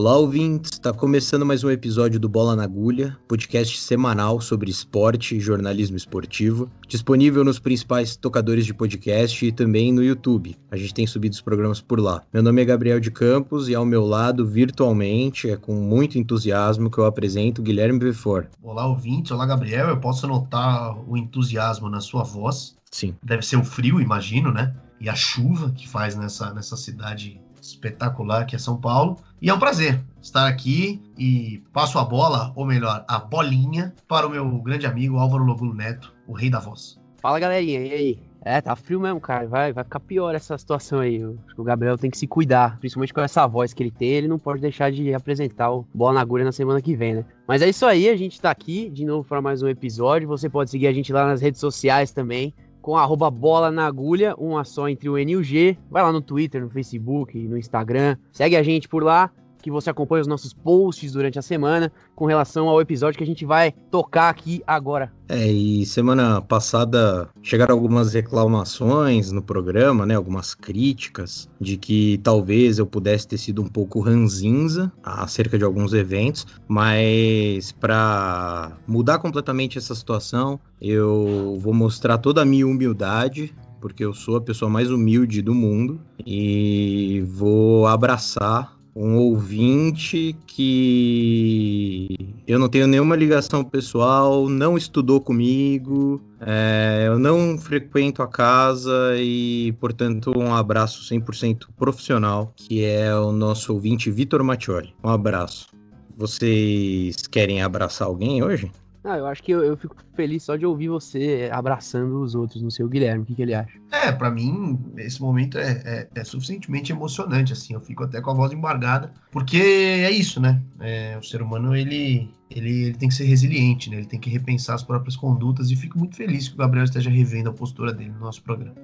Olá, ouvintes! Está começando mais um episódio do Bola na Agulha, podcast semanal sobre esporte e jornalismo esportivo, disponível nos principais tocadores de podcast e também no YouTube. A gente tem subido os programas por lá. Meu nome é Gabriel de Campos e ao meu lado, virtualmente, é com muito entusiasmo que eu apresento Guilherme Befort. Olá, ouvintes! Olá, Gabriel! Eu posso notar o entusiasmo na sua voz. Sim. Deve ser o frio, imagino, né? E a chuva que faz nessa, nessa cidade espetacular que é São Paulo. E é um prazer estar aqui e passo a bola, ou melhor, a bolinha, para o meu grande amigo Álvaro Logulo Neto, o rei da voz. Fala galerinha, e aí? É, tá frio mesmo, cara. Vai, vai ficar pior essa situação aí. acho que o Gabriel tem que se cuidar, principalmente com essa voz que ele tem. Ele não pode deixar de apresentar o Bola na Agulha na semana que vem, né? Mas é isso aí, a gente tá aqui de novo para mais um episódio. Você pode seguir a gente lá nas redes sociais também com arroba bola na agulha, uma só entre o N e o G. Vai lá no Twitter, no Facebook, no Instagram. Segue a gente por lá, que você acompanha os nossos posts durante a semana com relação ao episódio que a gente vai tocar aqui agora. É, e semana passada chegaram algumas reclamações no programa, né? Algumas críticas de que talvez eu pudesse ter sido um pouco ranzinza acerca de alguns eventos, mas para mudar completamente essa situação, eu vou mostrar toda a minha humildade porque eu sou a pessoa mais humilde do mundo e vou abraçar um ouvinte que eu não tenho nenhuma ligação pessoal, não estudou comigo, é, eu não frequento a casa e, portanto, um abraço 100% profissional, que é o nosso ouvinte Vitor Mattioli. Um abraço. Vocês querem abraçar alguém hoje? Ah, eu acho que eu, eu, fico feliz só de ouvir você abraçando os outros, no seu Guilherme. O que, que ele acha? É, para mim, esse momento é, é, é, suficientemente emocionante, assim. Eu fico até com a voz embargada, porque é isso, né? É, o ser humano, ele, ele, ele, tem que ser resiliente, né? Ele tem que repensar as próprias condutas e fico muito feliz que o Gabriel esteja revendo a postura dele no nosso programa.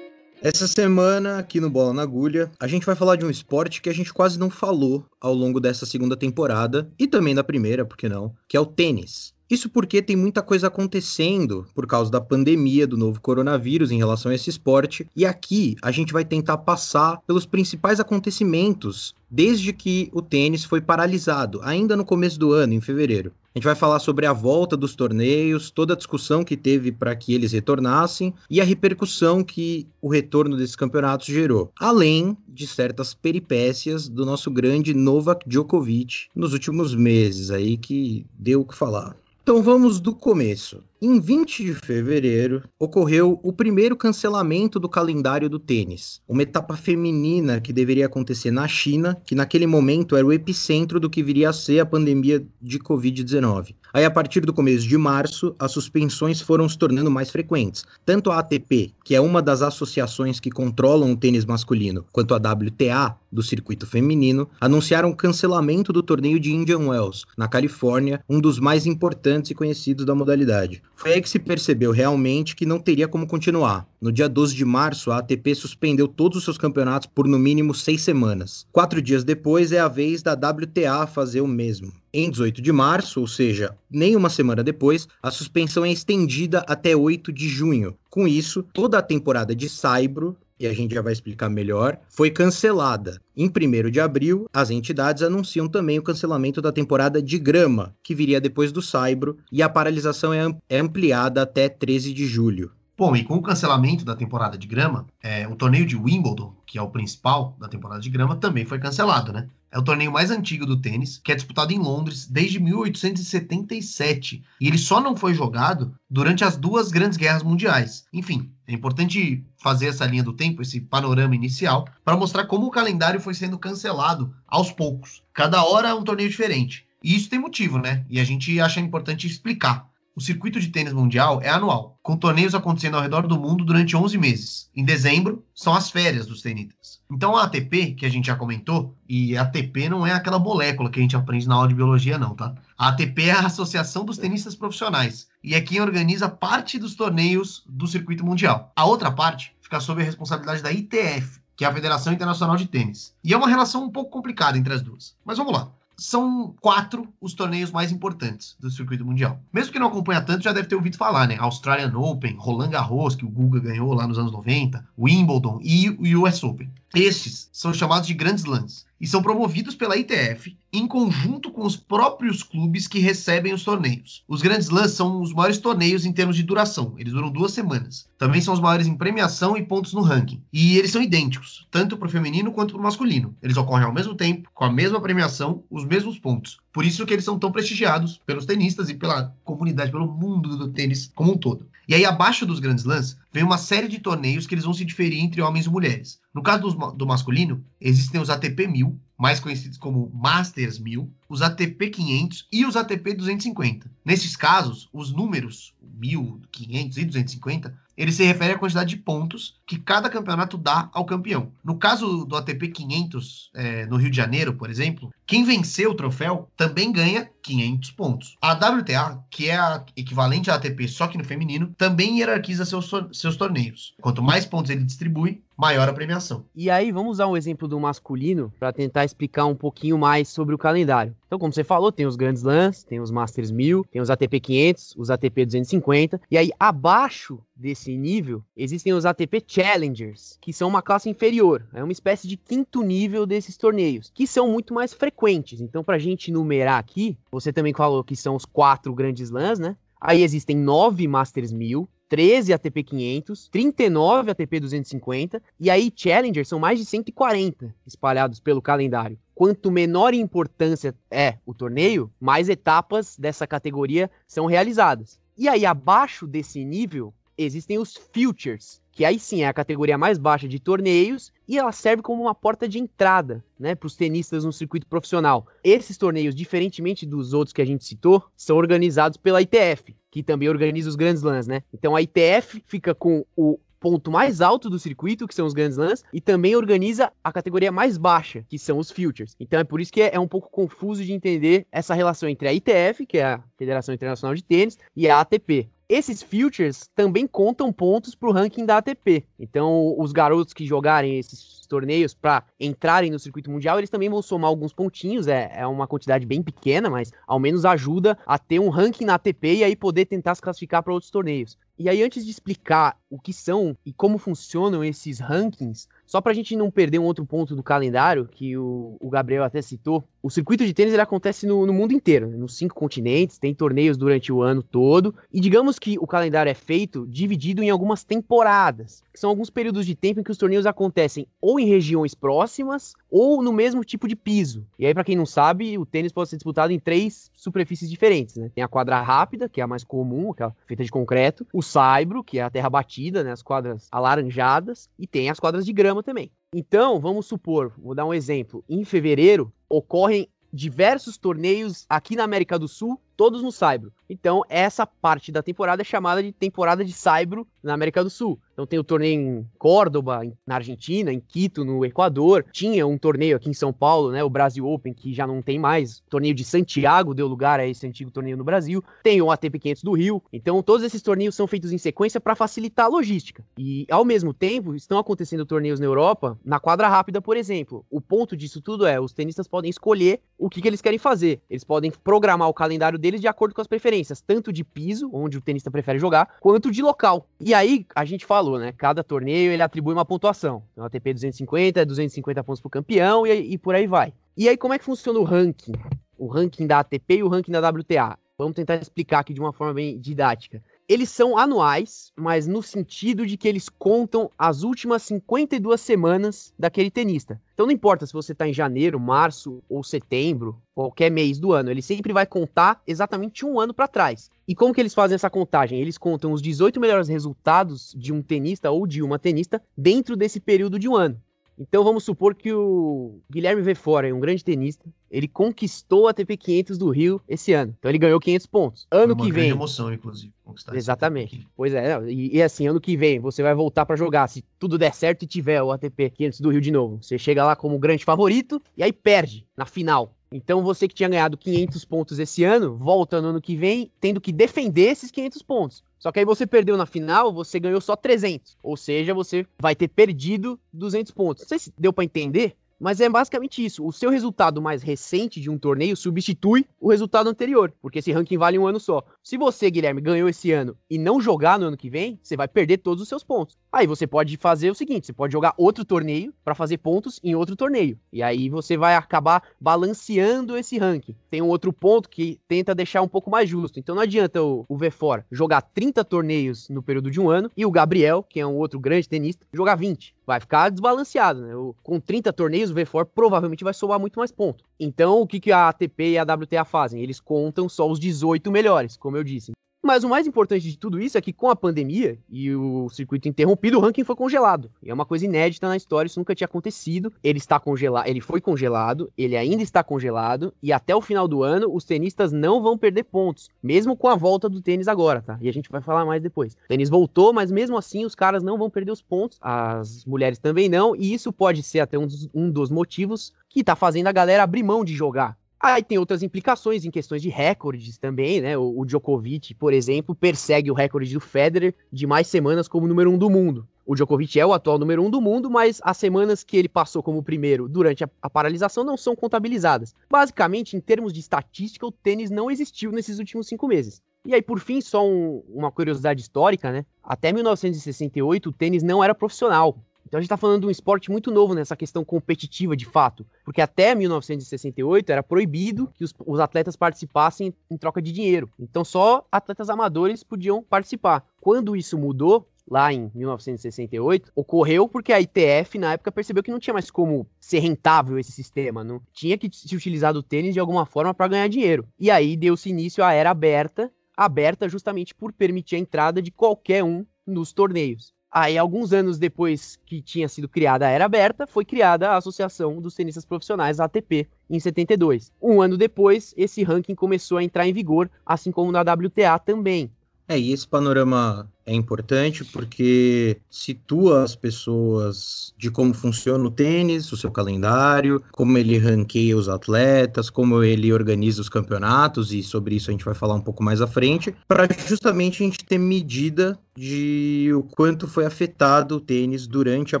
Essa semana, aqui no Bola na Agulha, a gente vai falar de um esporte que a gente quase não falou ao longo dessa segunda temporada, e também da primeira, por que não? Que é o tênis. Isso porque tem muita coisa acontecendo por causa da pandemia do novo coronavírus em relação a esse esporte, e aqui a gente vai tentar passar pelos principais acontecimentos desde que o tênis foi paralisado, ainda no começo do ano, em fevereiro. A gente vai falar sobre a volta dos torneios, toda a discussão que teve para que eles retornassem e a repercussão que o retorno desses campeonatos gerou, além de certas peripécias do nosso grande Novak Djokovic nos últimos meses aí que deu o que falar. Então vamos do começo. Em 20 de fevereiro, ocorreu o primeiro cancelamento do calendário do tênis, uma etapa feminina que deveria acontecer na China, que naquele momento era o epicentro do que viria a ser a pandemia de Covid-19. Aí, a partir do começo de março, as suspensões foram se tornando mais frequentes. Tanto a ATP, que é uma das associações que controlam o tênis masculino, quanto a WTA, do circuito feminino, anunciaram o cancelamento do torneio de Indian Wells, na Califórnia, um dos mais importantes e conhecidos da modalidade. Foi aí que se percebeu realmente que não teria como continuar. No dia 12 de março, a ATP suspendeu todos os seus campeonatos por no mínimo seis semanas. Quatro dias depois é a vez da WTA fazer o mesmo. Em 18 de março, ou seja, nem uma semana depois, a suspensão é estendida até 8 de junho. Com isso, toda a temporada de Saibro e a gente já vai explicar melhor, foi cancelada. Em 1 de abril, as entidades anunciam também o cancelamento da temporada de grama, que viria depois do Saibro, e a paralisação é, é ampliada até 13 de julho. Bom, e com o cancelamento da temporada de grama, é, o torneio de Wimbledon, que é o principal da temporada de grama, também foi cancelado, né? É o torneio mais antigo do tênis, que é disputado em Londres desde 1877. E ele só não foi jogado durante as duas grandes guerras mundiais. Enfim, é importante fazer essa linha do tempo, esse panorama inicial, para mostrar como o calendário foi sendo cancelado aos poucos. Cada hora é um torneio diferente. E isso tem motivo, né? E a gente acha importante explicar. O circuito de tênis mundial é anual, com torneios acontecendo ao redor do mundo durante 11 meses. Em dezembro, são as férias dos tenistas. Então a ATP, que a gente já comentou, e a ATP não é aquela molécula que a gente aprende na aula de biologia, não, tá? A ATP é a Associação dos Tenistas Profissionais e é quem organiza parte dos torneios do circuito mundial. A outra parte fica sob a responsabilidade da ITF, que é a Federação Internacional de Tênis. E é uma relação um pouco complicada entre as duas. Mas vamos lá são quatro os torneios mais importantes do circuito mundial. Mesmo que não acompanha tanto, já deve ter ouvido falar, né? Australian Open, Roland Garros, que o Guga ganhou lá nos anos 90, Wimbledon e o US Open. Estes são chamados de grandes slams e são promovidos pela ITF em conjunto com os próprios clubes que recebem os torneios. Os grandes slams são os maiores torneios em termos de duração, eles duram duas semanas. Também são os maiores em premiação e pontos no ranking. E eles são idênticos, tanto para o feminino quanto para o masculino. Eles ocorrem ao mesmo tempo, com a mesma premiação, os mesmos pontos. Por isso que eles são tão prestigiados pelos tenistas e pela comunidade, pelo mundo do tênis como um todo. E aí, abaixo dos grandes lãs, vem uma série de torneios que eles vão se diferir entre homens e mulheres. No caso do, do masculino, existem os ATP 1000, mais conhecidos como Masters 1000, os ATP 500 e os ATP 250. Nesses casos, os números 1000, 500 e 250 ele se refere à quantidade de pontos que cada campeonato dá ao campeão. No caso do ATP 500, é, no Rio de Janeiro, por exemplo, quem vencer o troféu também ganha 500 pontos. A WTA, que é a equivalente à ATP só que no feminino, também hierarquiza seus, seus torneios. Quanto mais pontos ele distribui, maior a premiação. E aí, vamos usar um exemplo do masculino para tentar explicar um pouquinho mais sobre o calendário. Então, como você falou, tem os grandes lãs, tem os Masters 1000, tem os ATP 500, os ATP 250, e aí abaixo desse nível existem os ATP Challengers, que são uma classe inferior, é uma espécie de quinto nível desses torneios, que são muito mais frequentes. Então, para a gente numerar aqui, você também falou que são os quatro grandes lãs, né? Aí existem nove Masters 1000, 13 ATP 500, 39 ATP 250 e aí Challenger são mais de 140 espalhados pelo calendário. Quanto menor importância é o torneio, mais etapas dessa categoria são realizadas. E aí abaixo desse nível existem os Futures, que aí sim é a categoria mais baixa de torneios e ela serve como uma porta de entrada, né, para os tenistas no circuito profissional. Esses torneios, diferentemente dos outros que a gente citou, são organizados pela ITF, que também organiza os grandes lãs, né? Então a ITF fica com o ponto mais alto do circuito, que são os grandes lãs, e também organiza a categoria mais baixa, que são os futures. Então é por isso que é, é um pouco confuso de entender essa relação entre a ITF, que é a Federação Internacional de Tênis, e a ATP. Esses futures também contam pontos para o ranking da ATP. Então, os garotos que jogarem esses torneios para entrarem no circuito mundial, eles também vão somar alguns pontinhos. É, é uma quantidade bem pequena, mas ao menos ajuda a ter um ranking na ATP e aí poder tentar se classificar para outros torneios. E aí, antes de explicar o que são e como funcionam esses rankings, só para a gente não perder um outro ponto do calendário, que o, o Gabriel até citou, o circuito de tênis ele acontece no, no, mundo inteiro, né? nos cinco continentes, tem torneios durante o ano todo, e digamos que o calendário é feito dividido em algumas temporadas, que são alguns períodos de tempo em que os torneios acontecem ou em regiões próximas ou no mesmo tipo de piso. E aí, para quem não sabe, o tênis pode ser disputado em três superfícies diferentes, né? Tem a quadra rápida, que é a mais comum, feita de concreto, o saibro, que é a terra batida, né? As quadras alaranjadas, e tem as quadras de grama também. Então, vamos supor, vou dar um exemplo. Em fevereiro, ocorrem diversos torneios aqui na América do Sul, todos no Saibro. Então, essa parte da temporada é chamada de temporada de Saibro na América do Sul. Então tem o torneio em Córdoba, na Argentina, em Quito, no Equador. Tinha um torneio aqui em São Paulo, né, o Brasil Open, que já não tem mais. O torneio de Santiago deu lugar a esse antigo torneio no Brasil. Tem o ATP 500 do Rio. Então todos esses torneios são feitos em sequência para facilitar a logística. E ao mesmo tempo, estão acontecendo torneios na Europa, na quadra rápida, por exemplo. O ponto disso tudo é, os tenistas podem escolher o que, que eles querem fazer. Eles podem programar o calendário deles de acordo com as preferências, tanto de piso, onde o tenista prefere jogar, quanto de local. E aí, a gente falou, né? Cada torneio ele atribui uma pontuação. Então, ATP 250 é 250 pontos pro campeão e, e por aí vai. E aí, como é que funciona o ranking? O ranking da ATP e o ranking da WTA. Vamos tentar explicar aqui de uma forma bem didática. Eles são anuais, mas no sentido de que eles contam as últimas 52 semanas daquele tenista. Então não importa se você está em janeiro, março ou setembro, qualquer mês do ano, ele sempre vai contar exatamente um ano para trás. E como que eles fazem essa contagem? Eles contam os 18 melhores resultados de um tenista ou de uma tenista dentro desse período de um ano. Então vamos supor que o Guilherme Vefora um grande tenista, ele conquistou a TP 500 do Rio esse ano. Então ele ganhou 500 pontos. Ano que vem. emoção, inclusive. Exatamente. Pois é, e, e, assim, ano que vem você vai voltar para jogar. Se tudo der certo e tiver o ATP 500 do Rio de novo, você chega lá como grande favorito e aí perde na final. Então você que tinha ganhado 500 pontos esse ano, volta no ano que vem tendo que defender esses 500 pontos. Só que aí você perdeu na final, você ganhou só 300. Ou seja, você vai ter perdido 200 pontos. Não sei se deu para entender, mas é basicamente isso. O seu resultado mais recente de um torneio substitui o resultado anterior, porque esse ranking vale um ano só. Se você, Guilherme, ganhou esse ano e não jogar no ano que vem, você vai perder todos os seus pontos. Aí você pode fazer o seguinte: você pode jogar outro torneio para fazer pontos em outro torneio. E aí você vai acabar balanceando esse ranking. Tem um outro ponto que tenta deixar um pouco mais justo. Então não adianta o, o V4 jogar 30 torneios no período de um ano e o Gabriel, que é um outro grande tenista, jogar 20 vai ficar desbalanceado, né? Com 30 torneios, o V4 provavelmente vai somar muito mais pontos. Então, o que, que a ATP e a WTA fazem? Eles contam só os 18 melhores, como eu disse. Mas o mais importante de tudo isso é que com a pandemia e o circuito interrompido, o ranking foi congelado. E é uma coisa inédita na história, isso nunca tinha acontecido. Ele está congelado, ele foi congelado, ele ainda está congelado e até o final do ano os tenistas não vão perder pontos, mesmo com a volta do tênis agora, tá? E a gente vai falar mais depois. O tênis voltou, mas mesmo assim os caras não vão perder os pontos, as mulheres também não, e isso pode ser até um dos, um dos motivos que tá fazendo a galera abrir mão de jogar. Aí tem outras implicações em questões de recordes também, né? O, o, Djokovic, por exemplo, persegue o recorde do Federer de mais semanas como número um do mundo. O Djokovic é o atual número um do mundo, mas as semanas que ele passou como primeiro durante a, a paralisação não são contabilizadas. Basicamente, em termos de estatística, o tênis não existiu nesses últimos cinco meses. E aí, por fim, só um, uma curiosidade histórica, né? Até 1968, o tênis não era profissional. Então a gente está falando de um esporte muito novo nessa questão competitiva de fato, porque até 1968 era proibido que os, os, atletas participassem em troca de dinheiro. Então só atletas amadores podiam participar. Quando isso mudou, lá em 1968, ocorreu porque a ITF na época percebeu que não tinha mais como ser rentável esse sistema, não tinha que se utilizar do tênis de alguma forma para ganhar dinheiro. E aí deu-se início à era aberta, aberta justamente por permitir a entrada de qualquer um nos torneios. Aí, alguns anos depois que tinha sido criada a Era Aberta, foi criada a Associação dos Tenistas Profissionais, ATP, em 72. Um ano depois, esse ranking começou a entrar em vigor, assim como na WTA também. É, e esse panorama é importante porque situa as pessoas de como funciona o tênis, o seu calendário, como ele ranqueia os atletas, como ele organiza os campeonatos, e sobre isso a gente vai falar um pouco mais à frente, para justamente a gente ter medida de o quanto foi afetado o tênis durante a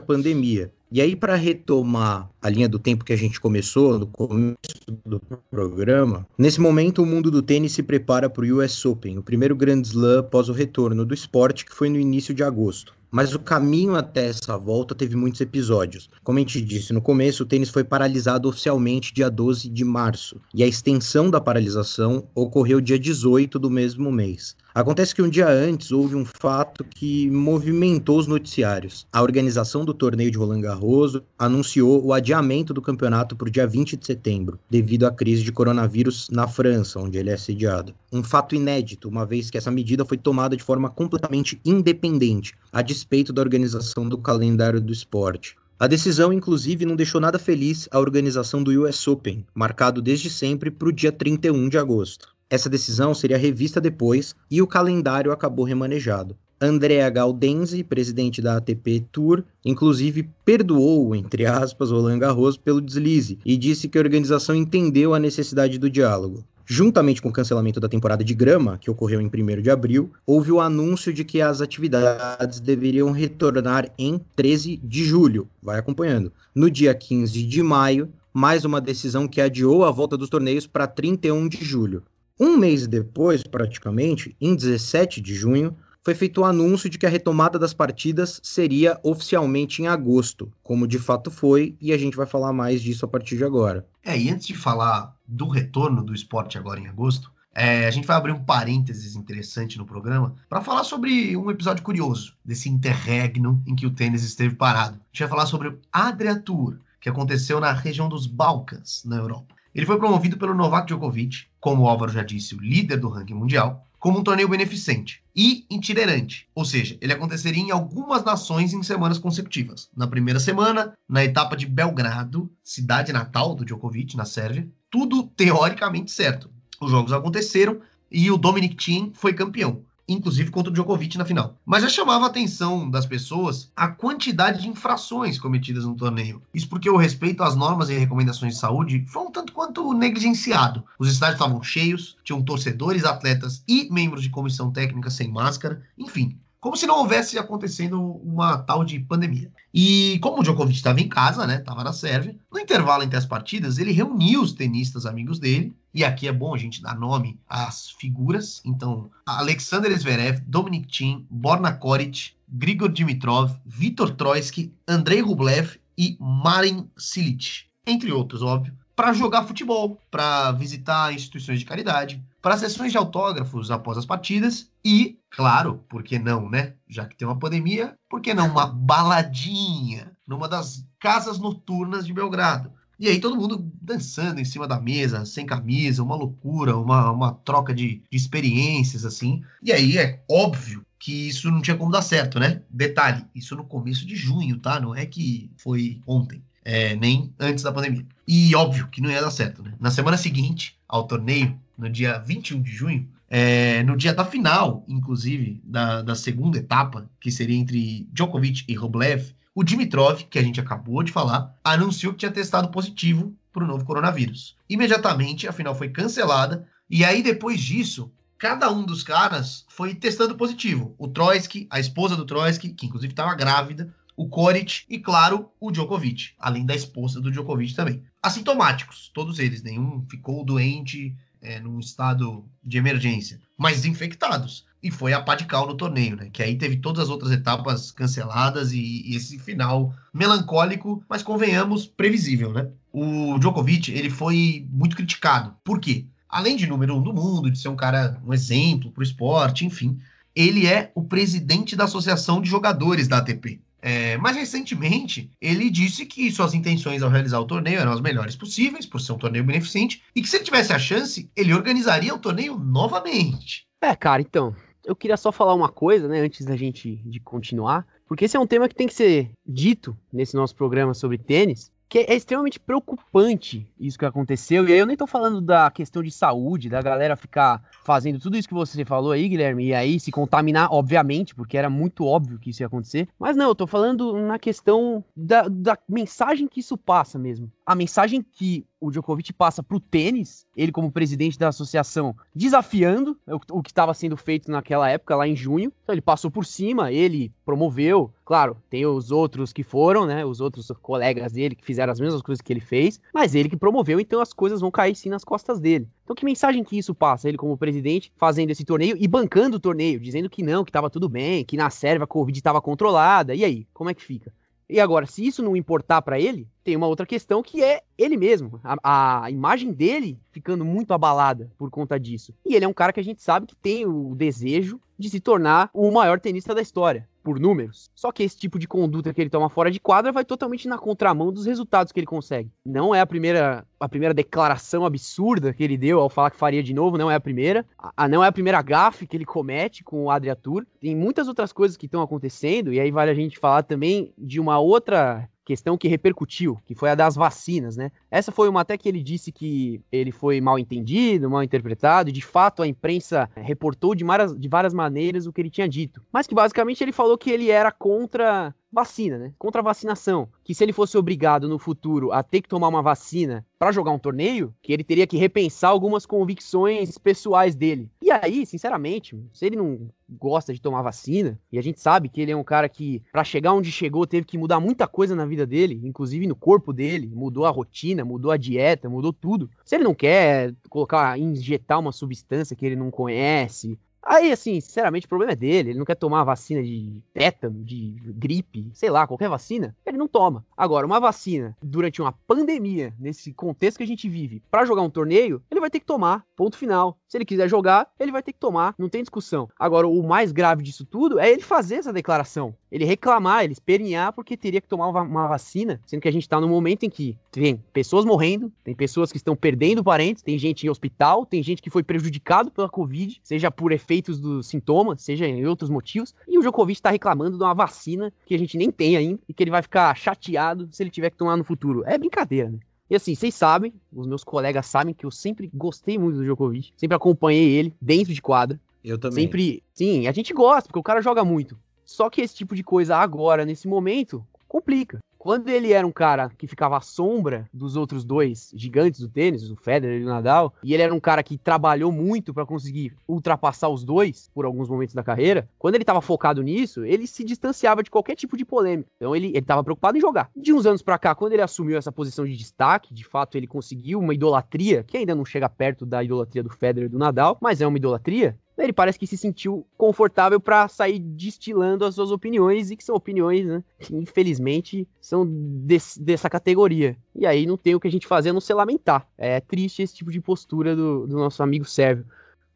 pandemia. E aí, para retomar a linha do tempo que a gente começou, no começo do programa, nesse momento o mundo do tênis se prepara para o US Open, o primeiro Grand Slam após o retorno do esporte, que foi no início de agosto. Mas o caminho até essa volta teve muitos episódios. Como a gente disse no começo, o tênis foi paralisado oficialmente dia 12 de março, e a extensão da paralisação ocorreu dia 18 do mesmo mês. Acontece que um dia antes houve um fato que movimentou os noticiários. A organização do torneio de Roland Garros anunciou o adiamento do campeonato para o dia 20 de setembro, devido à crise de coronavírus na França, onde ele é sediado. Um fato inédito, uma vez que essa medida foi tomada de forma completamente independente, a despeito da organização do calendário do esporte. A decisão, inclusive, não deixou nada feliz a organização do US Open, marcado desde sempre para o dia 31 de agosto. Essa decisão seria revista depois e o calendário acabou remanejado. Andrea Gaudenzi, presidente da ATP Tour, inclusive perdoou, entre aspas, Roland Garros pelo deslize e disse que a organização entendeu a necessidade do diálogo. Juntamente com o cancelamento da temporada de grama, que ocorreu em 1 de abril, houve o anúncio de que as atividades deveriam retornar em 13 de julho. Vai acompanhando. No dia 15 de maio, mais uma decisão que adiou a volta dos torneios para 31 de julho. Um mês depois, praticamente, em 17 de junho, foi feito o anúncio de que a retomada das partidas seria oficialmente em agosto, como de fato foi, e a gente vai falar mais disso a partir de agora. É, e antes de falar do retorno do esporte agora em agosto, é, a gente vai abrir um parênteses interessante no programa para falar sobre um episódio curioso desse interregno em que o tênis esteve parado. A gente vai falar sobre o Adria Tour, que aconteceu na região dos Balcãs, na Europa. Ele foi promovido pelo Novak Djokovic, como o Álvaro já disse, o líder do ranking mundial, como um torneio beneficente e itinerante, ou seja, ele aconteceria em algumas nações em semanas consecutivas. Na primeira semana, na etapa de Belgrado, cidade natal do Djokovic, na Sérvia, tudo teoricamente certo. Os jogos aconteceram e o Dominic Thiem foi campeão. Inclusive contra o Djokovic na final. Mas já chamava a atenção das pessoas a quantidade de infrações cometidas no torneio. Isso porque o respeito às normas e recomendações de saúde foi um tanto quanto negligenciado. Os estádios estavam cheios, tinham torcedores, atletas e membros de comissão técnica sem máscara, enfim, como se não houvesse acontecendo uma tal de pandemia. E como o Djokovic estava em casa, né, estava na Sérvia, no intervalo entre as partidas, ele reuniu os tenistas amigos dele, e aqui é bom a gente dar nome às figuras, então, Alexander Zverev, Dominic Thiem, Borna Koric, Grigor Dimitrov, Vitor Troitsky, Andrei Rublev e Marin Cilic, entre outros, óbvio, para jogar futebol, para visitar instituições de caridade, para sessões de autógrafos após as partidas e, claro, por que não, né? Já que tem uma pandemia, por que não uma baladinha numa das casas noturnas de Belgrado? E aí todo mundo dançando em cima da mesa, sem camisa, uma loucura, uma, uma troca de, de experiências, assim. E aí é óbvio que isso não tinha como dar certo, né? Detalhe, isso no começo de junho, tá? Não é que foi ontem, é, nem antes da pandemia. E óbvio que não ia dar certo, né? Na semana seguinte ao torneio, no dia 21 de junho, é, no dia da final, inclusive, da, da segunda etapa, que seria entre Djokovic e Rublev, o Dimitrov, que a gente acabou de falar, anunciou que tinha testado positivo para o novo coronavírus. Imediatamente, a final foi cancelada, e aí depois disso, cada um dos caras foi testando positivo. O Troitsky, a esposa do Troitsky, que inclusive estava grávida, o Koric e, claro, o Djokovic, além da esposa do Djokovic também. Assintomáticos, todos eles, nenhum ficou doente é, num estado de emergência, mas infectados. E foi a pá de cal no torneio, né? Que aí teve todas as outras etapas canceladas e, e esse final melancólico, mas convenhamos, previsível, né? O Djokovic, ele foi muito criticado. Por quê? Além de número um do mundo, de ser um cara, um exemplo para o esporte, enfim, ele é o presidente da Associação de Jogadores da ATP. É, mas recentemente ele disse que suas intenções ao realizar o torneio eram as melhores possíveis, por ser um torneio beneficente, e que se ele tivesse a chance, ele organizaria o torneio novamente. É, cara, então, eu queria só falar uma coisa, né, antes da gente de continuar, porque esse é um tema que tem que ser dito nesse nosso programa sobre tênis, que é extremamente preocupante isso que aconteceu. E aí eu nem tô falando da questão de saúde, da galera ficar fazendo tudo isso que você falou aí, Guilherme, e aí se contaminar, obviamente, porque era muito óbvio que isso ia acontecer. Mas não, eu tô falando na questão da, da mensagem que isso passa mesmo. A mensagem que o Djokovic passa para o tênis, ele como presidente da associação, desafiando o, que estava sendo feito naquela época, lá em junho. Então ele passou por cima, ele promoveu. Claro, tem os outros que foram, né? Os outros colegas dele que fizeram as mesmas coisas que ele fez, mas ele que promoveu, então as coisas vão cair sim nas costas dele. Então que mensagem que isso passa? Ele como presidente fazendo esse torneio e bancando o torneio, dizendo que não, que estava tudo bem, que na Sérvia a Covid estava controlada. E aí, como é que fica? E agora, se isso não importar para ele, tem uma outra questão que é ele mesmo. A, a, imagem dele ficando muito abalada por conta disso. E ele é um cara que a gente sabe que tem o desejo de se tornar o maior tenista da história por números. Só que esse tipo de conduta que ele toma fora de quadra vai totalmente na contramão dos resultados que ele consegue. Não é a primeira, a primeira declaração absurda que ele deu ao falar que faria de novo, não é a primeira. A, não é a primeira gafe que ele comete com o Adriatur. Tem muitas outras coisas que estão acontecendo, e aí vale a gente falar também de uma outra questão que repercutiu, que foi a das vacinas, né? Essa foi uma até que ele disse que ele foi mal entendido, mal interpretado, e de fato a imprensa reportou de várias, de várias maneiras o que ele tinha dito. Mas que basicamente ele falou que ele era contra vacina, né? Contra a vacinação. Que se ele fosse obrigado no futuro a ter que tomar uma vacina para jogar um torneio, que ele teria que repensar algumas convicções pessoais dele. E aí, sinceramente, se ele não gosta de tomar vacina, e a gente sabe que ele é um cara que, para chegar onde chegou, teve que mudar muita coisa na vida dele, inclusive no corpo dele, mudou a rotina, mudou a dieta, mudou tudo. Se ele não quer colocar, injetar uma substância que ele não conhece, Aí, assim, sinceramente, o problema é dele. Ele não quer tomar vacina de tétano, de gripe, sei lá, qualquer vacina. Ele não toma. Agora, uma vacina durante uma pandemia, nesse contexto que a gente vive, para jogar um torneio, ele vai ter que tomar. Ponto final. Se ele quiser jogar, ele vai ter que tomar. Não tem discussão. Agora, o mais grave disso tudo é ele fazer essa declaração. Ele reclamar, ele espernear porque teria que tomar uma vacina, sendo que a gente está no momento em que tem pessoas morrendo, tem pessoas que estão perdendo parentes, tem gente em hospital, tem gente que foi prejudicado pela Covid, seja por efeitos dos sintomas, seja em outros motivos, e o Djokovic está reclamando de uma vacina que a gente nem tem ainda e que ele vai ficar chateado se ele tiver que tomar no futuro. É brincadeira, né? E assim, vocês sabem, os meus colegas sabem que eu sempre gostei muito do Djokovic, sempre acompanhei ele dentro de quadra. Eu também. Sempre. Sim, a gente gosta, porque o cara joga muito. Só que esse tipo de coisa agora, nesse momento, complica. Quando ele era um cara que ficava à sombra dos outros dois gigantes do tênis, o Federer e o Nadal, e ele era um cara que trabalhou muito para conseguir ultrapassar os dois por alguns momentos da carreira, quando ele estava focado nisso, ele se distanciava de qualquer tipo de polêmica. Então ele estava preocupado em jogar. De uns anos para cá, quando ele assumiu essa posição de destaque, de fato ele conseguiu uma idolatria, que ainda não chega perto da idolatria do Federer e do Nadal, mas é uma idolatria, ele parece que se sentiu confortável para sair destilando as suas opiniões, e que são opiniões, né, que infelizmente são dessa categoria. E aí não tem o que a gente fazer a não se lamentar. É triste esse tipo de postura do, do nosso amigo Sérvio.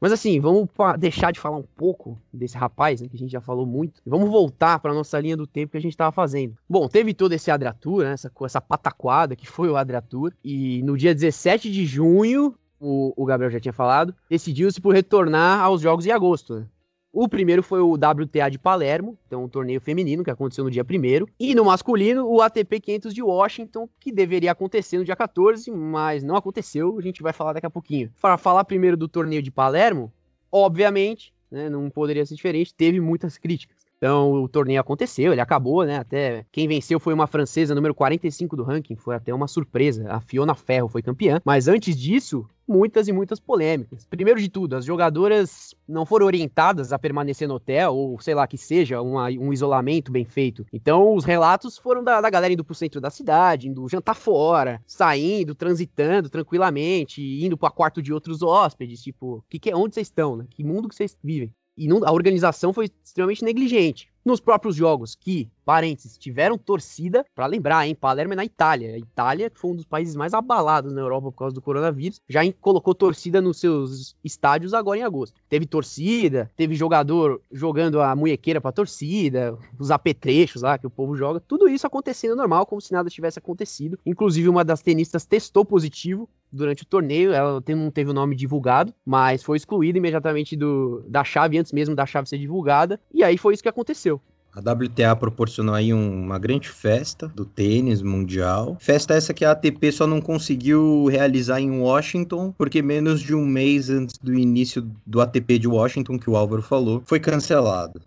Mas assim, vamos deixar de falar um pouco desse rapaz, né, que a gente já falou muito, e vamos voltar para nossa linha do tempo que a gente estava fazendo. Bom, teve todo esse Adratur, né, essa, essa pataquada que foi o Adratur, e no dia 17 de junho o, o Gabriel já tinha falado, decidiu-se por retornar aos jogos em agosto. Né? O primeiro foi o WTA de Palermo, então um torneio feminino que aconteceu no dia 1 E no masculino, o ATP 500 de Washington, que deveria acontecer no dia 14, mas não aconteceu. A gente vai falar daqui a pouquinho. Para falar primeiro do torneio de Palermo, obviamente, né, não poderia ser diferente, teve muitas críticas. Então o torneio aconteceu, ele acabou, né? Até quem venceu foi uma francesa, número 45 do ranking, foi até uma surpresa. A Fiona Ferro foi campeã. Mas antes disso, muitas e muitas polêmicas. Primeiro de tudo, as jogadoras não foram orientadas a permanecer no hotel, ou sei lá, que seja uma, um isolamento bem feito. Então, os relatos foram da, da galera indo pro centro da cidade, indo jantar fora, saindo, transitando tranquilamente, indo para quarto de outros hóspedes, tipo, que que é, onde vocês estão, né? Que mundo que vocês vivem? E não, a organização foi extremamente negligente. Nos próprios jogos, que, parênteses, tiveram torcida, para lembrar, hein, Palermo é na Itália. A Itália foi um dos países mais abalados na Europa por causa do coronavírus, já colocou torcida nos seus estádios agora em agosto. Teve torcida, teve jogador jogando a munhequeira pra torcida, os apetrechos lá que o povo joga, tudo isso acontecendo normal, como se nada tivesse acontecido. Inclusive, uma das tenistas testou positivo durante o torneio. Ela não teve o nome divulgado, mas foi excluída imediatamente do, da chave, antes mesmo da chave ser divulgada. E aí foi isso que aconteceu. A WTA proporcionou aí uma grande festa do tênis mundial. Festa essa que a ATP só não conseguiu realizar em Washington, porque menos de um mês antes do início do ATP de Washington, que o Álvaro falou, foi cancelado.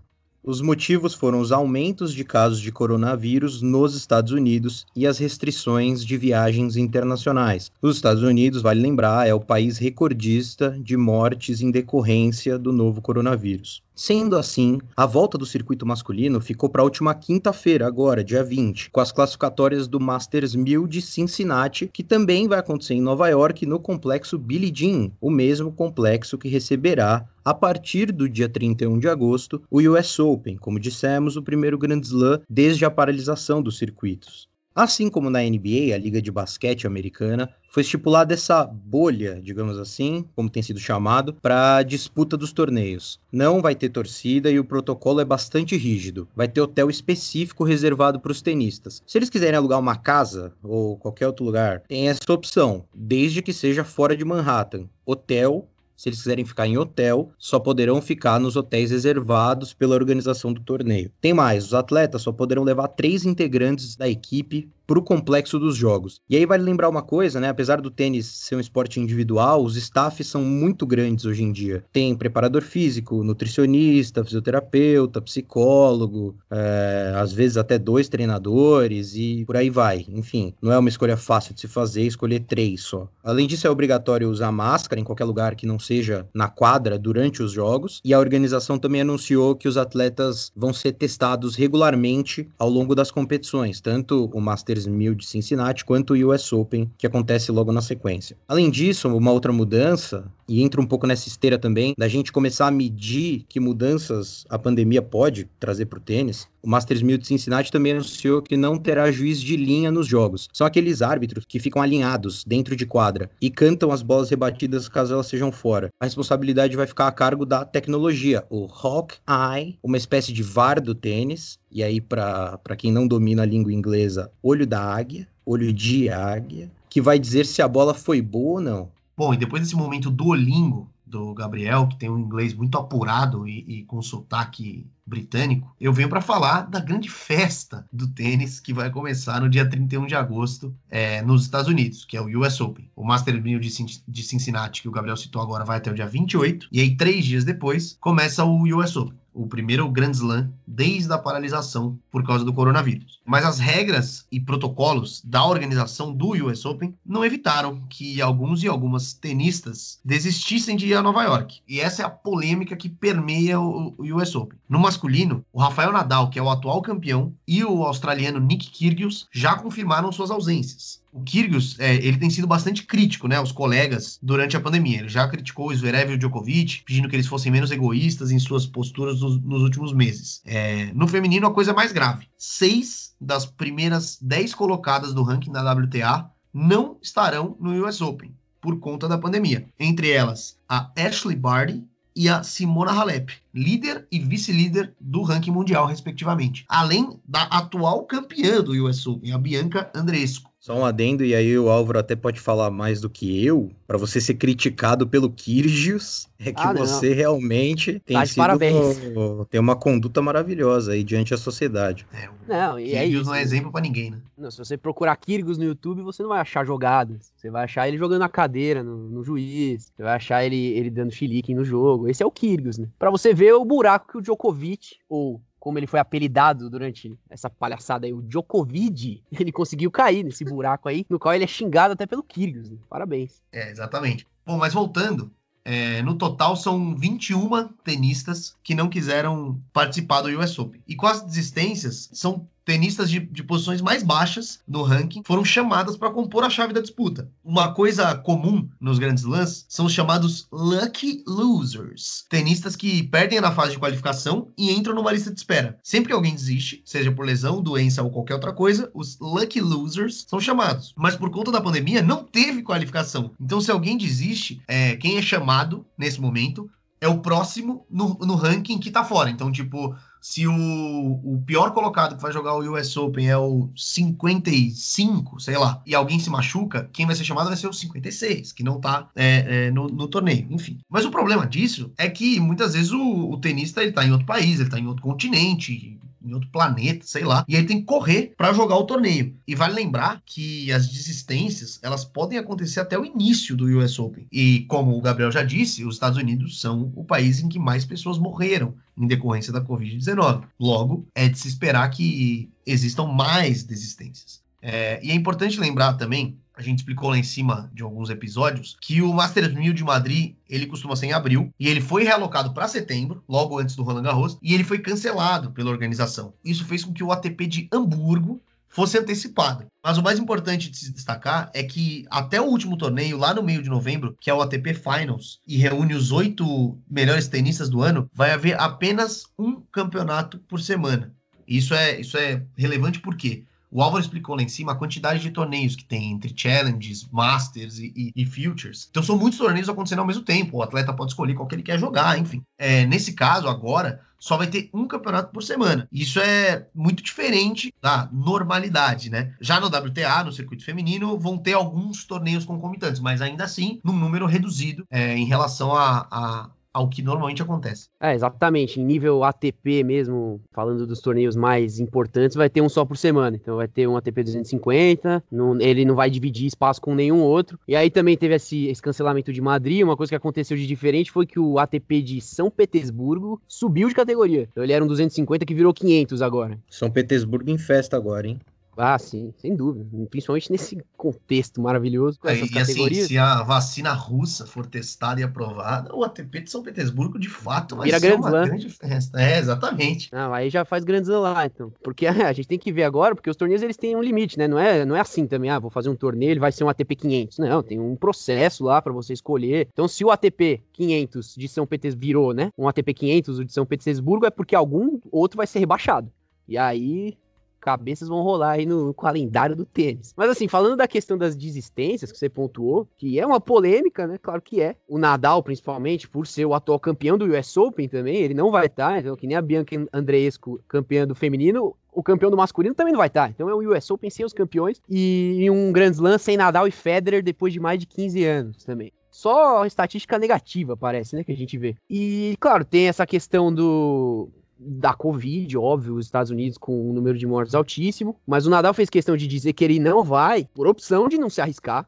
Os motivos foram os aumentos de casos de coronavírus nos Estados Unidos e as restrições de viagens internacionais. Os Estados Unidos, vale lembrar, é o país recordista de mortes em decorrência do novo coronavírus. Sendo assim, a volta do circuito masculino ficou para a última quinta-feira, agora, dia 20, com as classificatórias do Masters 1000 de Cincinnati, que também vai acontecer em Nova York, no complexo Billie Jean, o mesmo complexo que receberá, a partir do dia 31 de agosto, o US Open, como dissemos, o primeiro Grand Slam desde a paralisação dos circuitos. Assim como na NBA, a Liga de Basquete Americana, foi estipulada essa bolha, digamos assim, como tem sido chamado, para a disputa dos torneios. Não vai ter torcida e o protocolo é bastante rígido. Vai ter hotel específico reservado para os tenistas. Se eles quiserem alugar uma casa ou qualquer outro lugar, tem essa opção, desde que seja fora de Manhattan. Hotel se eles quiserem ficar em hotel, só poderão ficar nos hotéis reservados pela organização do torneio. Tem mais, os atletas só poderão levar três integrantes da equipe para o complexo dos jogos. E aí vale lembrar uma coisa, né? Apesar do tênis ser um esporte individual, os staffs são muito grandes hoje em dia. Tem preparador físico, nutricionista, fisioterapeuta, psicólogo, é, às vezes até dois treinadores e por aí vai. Enfim, não é uma escolha fácil de se fazer, escolher três só. Além disso, é obrigatório usar máscara em qualquer lugar que não seja na quadra durante os jogos. E a organização também anunciou que os atletas vão ser testados regularmente ao longo das competições, tanto o Master Masters 1000 de Cincinnati, quanto o US Open, que acontece logo na sequência. Além disso, uma outra mudança, e entra um pouco nessa esteira também, da gente começar a medir que mudanças a pandemia pode trazer para o tênis, o Masters 1000 de Cincinnati também anunciou que não terá juiz de linha nos jogos. São aqueles árbitros que ficam alinhados dentro de quadra e cantam as bolas rebatidas caso elas sejam fora. A responsabilidade vai ficar a cargo da tecnologia, o Hawk-Eye, uma espécie de VAR do tênis. E aí, para quem não domina a língua inglesa, olho da águia, olho de águia, que vai dizer se a bola foi boa ou não. Bom, e depois desse momento do Olingo, do Gabriel, que tem um inglês muito apurado e, e com sotaque britânico, eu venho para falar da grande festa do tênis que vai começar no dia 31 de agosto é, nos Estados Unidos, que é o US Open. O Master 1000 de Cincinnati, que o Gabriel citou agora, vai até o dia 28, e aí três dias depois começa o US Open o primeiro Grand Slam desde a paralisação por causa do coronavírus. Mas as regras e protocolos da organização do US Open não evitaram que alguns e algumas tenistas desistissem de ir a Nova York. E essa é a polêmica que permeia o US Open. No masculino, o Rafael Nadal, que é o atual campeão, e o australiano Nick Kyrgios já confirmaram suas ausências o Kyrgios, é, ele tem sido bastante crítico, né, aos colegas durante a pandemia. Ele já criticou o Zverev e o Djokovic, pedindo que eles fossem menos egoístas em suas posturas nos, últimos meses. É, no feminino, a coisa é mais grave. Seis das primeiras dez colocadas do ranking da WTA não estarão no US Open por conta da pandemia. Entre elas, a Ashley Barty, e a Simona Halep, líder e vice-líder do ranking mundial, respectivamente. Além da atual campeã do US Open, a Bianca Andreescu. Só um adendo, e aí o Álvaro até pode falar mais do que eu, para você ser criticado pelo Kyrgios, é que ah, você realmente tem tá sido parabéns. tem uma conduta maravilhosa aí diante da sociedade. É, não, e é isso. não é exemplo para ninguém, né? Não, se você procurar Kyrgios no YouTube, você não vai achar jogadas. Você vai achar ele jogando na cadeira, no, no juiz. Você vai achar ele, ele dando chilique no jogo. Esse é o Kyrgios, né? Pra você ver o buraco que o Djokovic, ou como ele foi apelidado durante essa palhaçada aí, o Djokovic, ele conseguiu cair nesse buraco aí, no qual ele é xingado até pelo Kyrgios. Né? Parabéns. É, exatamente. Bom, mas voltando, é, no total são 21 tenistas que não quiseram participar do US Open. E com as desistências, são tenistas de, de, posições mais baixas no ranking foram chamadas para compor a chave da disputa. Uma coisa comum nos grandes lãs são os chamados lucky losers, tenistas que perdem na fase de qualificação e entram numa lista de espera. Sempre que alguém desiste, seja por lesão, doença ou qualquer outra coisa, os lucky losers são chamados. Mas por conta da pandemia não teve qualificação. Então se alguém desiste, é, quem é chamado nesse momento é o próximo no, no ranking que tá fora. Então, tipo, se o, o pior colocado que vai jogar o US Open é o 55, sei lá, e alguém se machuca, quem vai ser chamado vai ser o 56, que não tá é, é, no, no, torneio, enfim. Mas o problema disso é que muitas vezes o, o tenista ele tá em outro país, ele tá em outro continente, em outro planeta, sei lá, e aí tem que correr para jogar o torneio. E vale lembrar que as desistências, elas podem acontecer até o início do US Open. E como o Gabriel já disse, os Estados Unidos são o país em que mais pessoas morreram em decorrência da Covid-19. Logo, é de se esperar que existam mais desistências. É, e é importante lembrar também a gente explicou lá em cima de alguns episódios, que o Masters 1000 de Madrid, ele costuma ser em abril, e ele foi realocado para setembro, logo antes do Roland Garros, e ele foi cancelado pela organização. Isso fez com que o ATP de Hamburgo fosse antecipado. Mas o mais importante de se destacar é que até o último torneio, lá no meio de novembro, que é o ATP Finals, e reúne os oito melhores tenistas do ano, vai haver apenas um campeonato por semana. Isso é, isso é relevante porque o Álvaro explicou lá em cima a quantidade de torneios que tem entre challenges, masters e, e, e, futures. Então são muitos torneios acontecendo ao mesmo tempo. O atleta pode escolher qual que ele quer jogar, enfim. É, nesse caso, agora, só vai ter um campeonato por semana. Isso é muito diferente da normalidade, né? Já no WTA, no circuito feminino, vão ter alguns torneios concomitantes, mas ainda assim, num número reduzido é, em relação a, a ao que normalmente acontece. É, exatamente. Em nível ATP mesmo, falando dos torneios mais importantes, vai ter um só por semana. Então vai ter um ATP 250, não, ele não vai dividir espaço com nenhum outro. E aí também teve esse, esse, cancelamento de Madrid. Uma coisa que aconteceu de diferente foi que o ATP de São Petersburgo subiu de categoria. Então ele era um 250 que virou 500 agora. São Petersburgo em festa agora, hein? Ah, sim, sem dúvida. Principalmente nesse contexto maravilhoso com essas e, categorias. Assim, se a vacina russa for testada e aprovada, o ATP de São Petersburgo, de fato, vai Vira ser uma grande festa. É, exatamente. Não, aí já faz grandes lá, então. Porque a gente tem que ver agora, porque os torneios eles têm um limite, né? Não é, não é assim também, ah, vou fazer um torneio, ele vai ser um ATP 500. Não, tem um processo lá para você escolher. Então, se o ATP 500 de São Petersburgo virou, né? Um ATP 500 de São Petersburgo, é porque algum outro vai ser rebaixado. E aí cabeças vão rolar aí no calendário do tênis. Mas assim, falando da questão das desistências que você pontuou, que é uma polêmica, né? Claro que é. O Nadal, principalmente, por ser o atual campeão do US Open também, ele não vai estar, então, que nem a Bianca Andreescu, campeã do feminino, o campeão do masculino também não vai estar. Então é o US Open sem os campeões e um Grand Slam sem Nadal e Federer depois de mais de 15 anos também. Só estatística negativa, parece, né? Que a gente vê. E, claro, tem essa questão do da Covid, óbvio, os Estados Unidos com um número de mortes altíssimo, mas o Nadal fez questão de dizer que ele não vai, por opção de não se arriscar,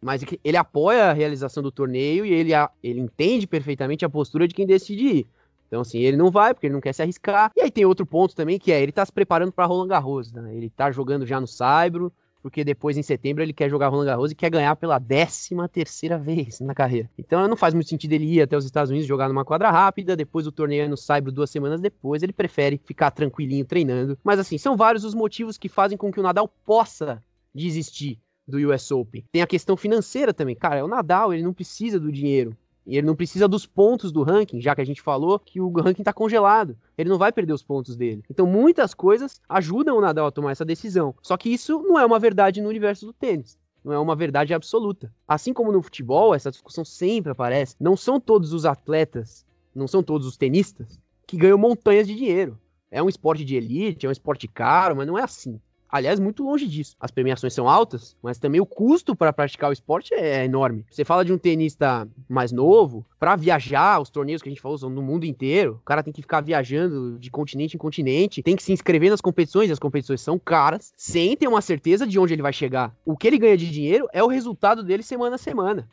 mas ele apoia a realização do torneio e ele, ele entende perfeitamente a postura de quem decide ir. Então, assim, ele não vai porque ele não quer se arriscar. E aí tem outro ponto também que é ele tá se preparando para Roland Garros, né? Ele tá jogando já no Saibro, porque depois em setembro ele quer jogar Roland Garros e quer ganhar pela décima terceira vez na carreira. Então não faz muito sentido ele ir até os Estados Unidos jogar numa quadra rápida, depois o torneio é no Saibro duas semanas depois, ele prefere ficar tranquilinho treinando. Mas assim, são vários os motivos que fazem com que o Nadal possa desistir do US Open. Tem a questão financeira também. Cara, o Nadal, ele não precisa do dinheiro. E ele não precisa dos pontos do ranking, já que a gente falou que o ranking está congelado. Ele não vai perder os pontos dele. Então, muitas coisas ajudam o Nadal a tomar essa decisão. Só que isso não é uma verdade no universo do tênis. Não é uma verdade absoluta. Assim como no futebol, essa discussão sempre aparece. Não são todos os atletas, não são todos os tenistas que ganham montanhas de dinheiro. É um esporte de elite, é um esporte caro, mas não é assim. Aliás, muito longe disso. As premiações são altas, mas também o custo para praticar o esporte é enorme. Você fala de um tenista mais novo, para viajar, os torneios que a gente falou são no mundo inteiro. O cara tem que ficar viajando de continente em continente, tem que se inscrever nas competições, e as competições são caras, sem ter uma certeza de onde ele vai chegar. O que ele ganha de dinheiro é o resultado dele semana a semana.